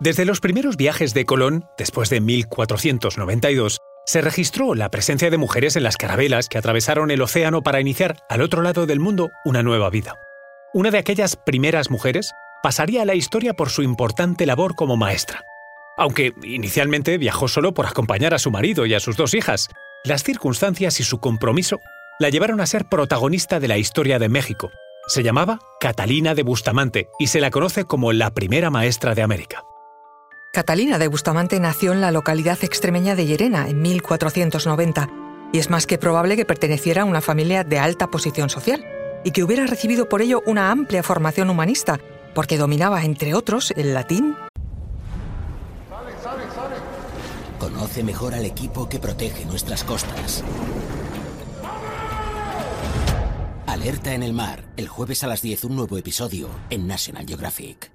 Desde los primeros viajes de Colón, después de 1492, se registró la presencia de mujeres en las carabelas que atravesaron el océano para iniciar al otro lado del mundo una nueva vida. Una de aquellas primeras mujeres pasaría a la historia por su importante labor como maestra. Aunque inicialmente viajó solo por acompañar a su marido y a sus dos hijas, las circunstancias y su compromiso la llevaron a ser protagonista de la historia de México. Se llamaba Catalina de Bustamante y se la conoce como la primera maestra de América. Catalina de Bustamante nació en la localidad extremeña de Llerena en 1490 y es más que probable que perteneciera a una familia de alta posición social y que hubiera recibido por ello una amplia formación humanista, porque dominaba, entre otros, el latín. Conoce mejor al equipo que protege nuestras costas. Alerta en el mar, el jueves a las 10 un nuevo episodio en National Geographic.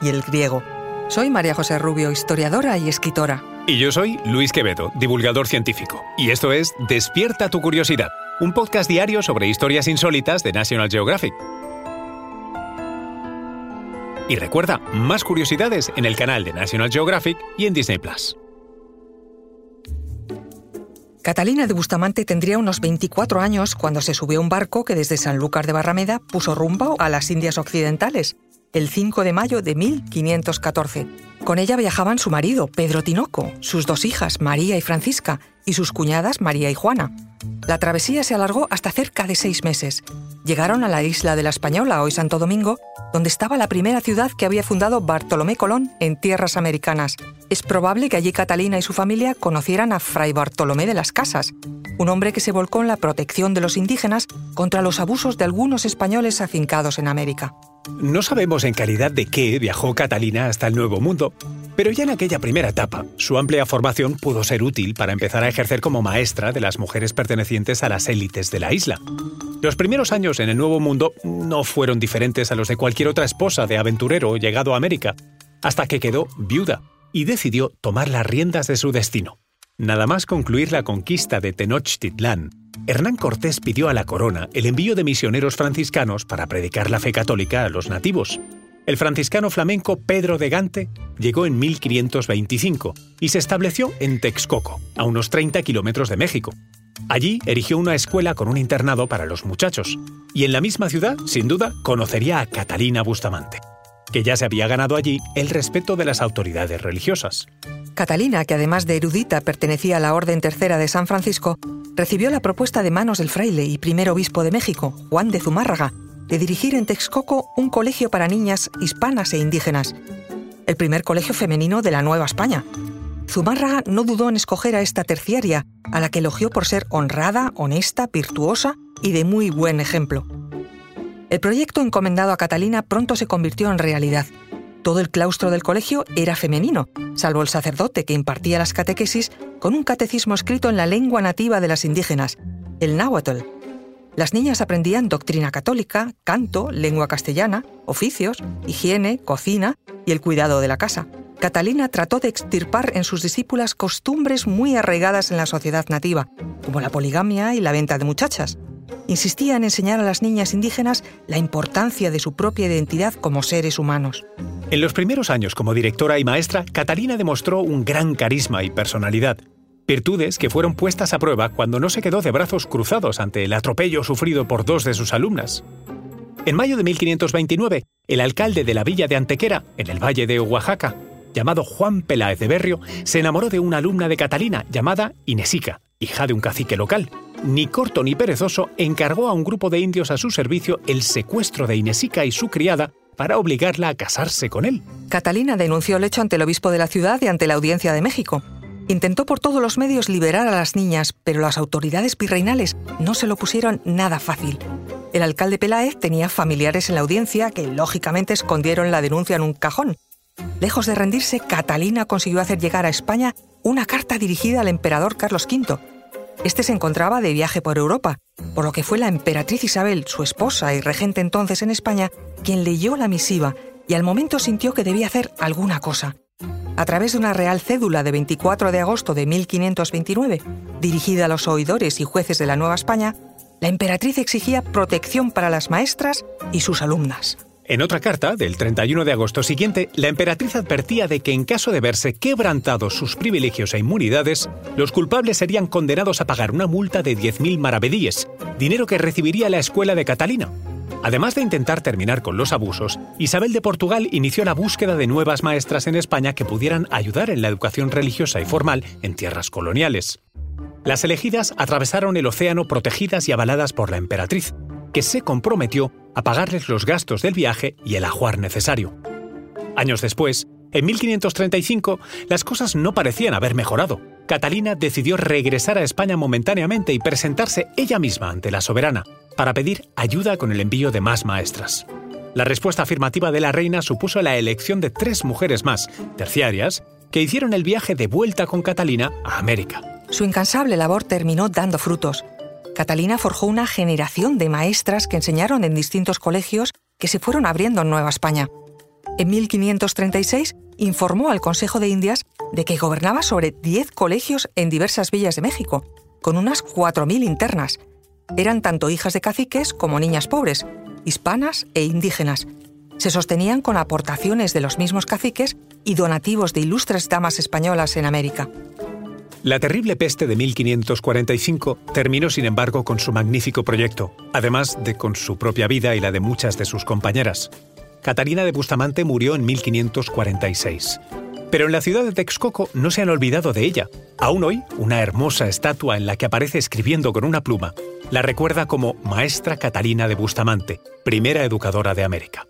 Y el griego. Soy María José Rubio, historiadora y escritora. Y yo soy Luis Quevedo, divulgador científico. Y esto es Despierta tu curiosidad, un podcast diario sobre historias insólitas de National Geographic. Y recuerda, más curiosidades en el canal de National Geographic y en Disney Plus. Catalina de Bustamante tendría unos 24 años cuando se subió a un barco que desde Sanlúcar de Barrameda puso rumbo a las Indias Occidentales, el 5 de mayo de 1514. Con ella viajaban su marido, Pedro Tinoco, sus dos hijas, María y Francisca, y sus cuñadas, María y Juana. La travesía se alargó hasta cerca de seis meses. Llegaron a la isla de la Española, hoy Santo Domingo, donde estaba la primera ciudad que había fundado Bartolomé Colón en tierras americanas. Es probable que allí Catalina y su familia conocieran a Fray Bartolomé de las Casas, un hombre que se volcó en la protección de los indígenas contra los abusos de algunos españoles afincados en América. No sabemos en calidad de qué viajó Catalina hasta el Nuevo Mundo, pero ya en aquella primera etapa, su amplia formación pudo ser útil para empezar a ejercer como maestra de las mujeres pertenecientes a las élites de la isla. Los primeros años en el Nuevo Mundo no fueron diferentes a los de cualquier otra esposa de aventurero llegado a América, hasta que quedó viuda y decidió tomar las riendas de su destino. Nada más concluir la conquista de Tenochtitlán, Hernán Cortés pidió a la corona el envío de misioneros franciscanos para predicar la fe católica a los nativos. El franciscano flamenco Pedro de Gante llegó en 1525 y se estableció en Texcoco, a unos 30 kilómetros de México. Allí erigió una escuela con un internado para los muchachos, y en la misma ciudad, sin duda, conocería a Catalina Bustamante, que ya se había ganado allí el respeto de las autoridades religiosas. Catalina, que además de erudita pertenecía a la Orden Tercera de San Francisco, recibió la propuesta de manos del fraile y primer obispo de México, Juan de Zumárraga, de dirigir en Texcoco un colegio para niñas hispanas e indígenas, el primer colegio femenino de la Nueva España. Zumárraga no dudó en escoger a esta terciaria, a la que elogió por ser honrada, honesta, virtuosa y de muy buen ejemplo. El proyecto encomendado a Catalina pronto se convirtió en realidad. Todo el claustro del colegio era femenino, salvo el sacerdote que impartía las catequesis con un catecismo escrito en la lengua nativa de las indígenas, el náhuatl. Las niñas aprendían doctrina católica, canto, lengua castellana, oficios, higiene, cocina y el cuidado de la casa. Catalina trató de extirpar en sus discípulas costumbres muy arraigadas en la sociedad nativa, como la poligamia y la venta de muchachas. Insistía en enseñar a las niñas indígenas la importancia de su propia identidad como seres humanos. En los primeros años como directora y maestra, Catalina demostró un gran carisma y personalidad, virtudes que fueron puestas a prueba cuando no se quedó de brazos cruzados ante el atropello sufrido por dos de sus alumnas. En mayo de 1529, el alcalde de la villa de Antequera, en el valle de Oaxaca, llamado Juan Peláez de Berrio, se enamoró de una alumna de Catalina llamada Inesica, hija de un cacique local. Ni corto ni perezoso encargó a un grupo de indios a su servicio el secuestro de Inesica y su criada para obligarla a casarse con él. Catalina denunció el hecho ante el obispo de la ciudad y ante la Audiencia de México. Intentó por todos los medios liberar a las niñas, pero las autoridades virreinales no se lo pusieron nada fácil. El alcalde Peláez tenía familiares en la audiencia que lógicamente escondieron la denuncia en un cajón. Lejos de rendirse, Catalina consiguió hacer llegar a España una carta dirigida al emperador Carlos V. Este se encontraba de viaje por Europa, por lo que fue la emperatriz Isabel, su esposa y regente entonces en España, quien leyó la misiva y al momento sintió que debía hacer alguna cosa. A través de una real cédula de 24 de agosto de 1529, dirigida a los oidores y jueces de la Nueva España, la emperatriz exigía protección para las maestras y sus alumnas. En otra carta, del 31 de agosto siguiente, la emperatriz advertía de que en caso de verse quebrantados sus privilegios e inmunidades, los culpables serían condenados a pagar una multa de 10.000 maravedíes, dinero que recibiría la escuela de Catalina. Además de intentar terminar con los abusos, Isabel de Portugal inició la búsqueda de nuevas maestras en España que pudieran ayudar en la educación religiosa y formal en tierras coloniales. Las elegidas atravesaron el océano protegidas y avaladas por la emperatriz, que se comprometió a pagarles los gastos del viaje y el ajuar necesario. Años después, en 1535, las cosas no parecían haber mejorado. Catalina decidió regresar a España momentáneamente y presentarse ella misma ante la soberana para pedir ayuda con el envío de más maestras. La respuesta afirmativa de la reina supuso la elección de tres mujeres más, terciarias, que hicieron el viaje de vuelta con Catalina a América. Su incansable labor terminó dando frutos. Catalina forjó una generación de maestras que enseñaron en distintos colegios que se fueron abriendo en Nueva España. En 1536 informó al Consejo de Indias de que gobernaba sobre 10 colegios en diversas villas de México, con unas 4.000 internas. Eran tanto hijas de caciques como niñas pobres, hispanas e indígenas. Se sostenían con aportaciones de los mismos caciques y donativos de ilustres damas españolas en América. La terrible peste de 1545 terminó, sin embargo, con su magnífico proyecto, además de con su propia vida y la de muchas de sus compañeras. Catarina de Bustamante murió en 1546. Pero en la ciudad de Texcoco no se han olvidado de ella. Aún hoy, una hermosa estatua en la que aparece escribiendo con una pluma la recuerda como Maestra Catarina de Bustamante, primera educadora de América.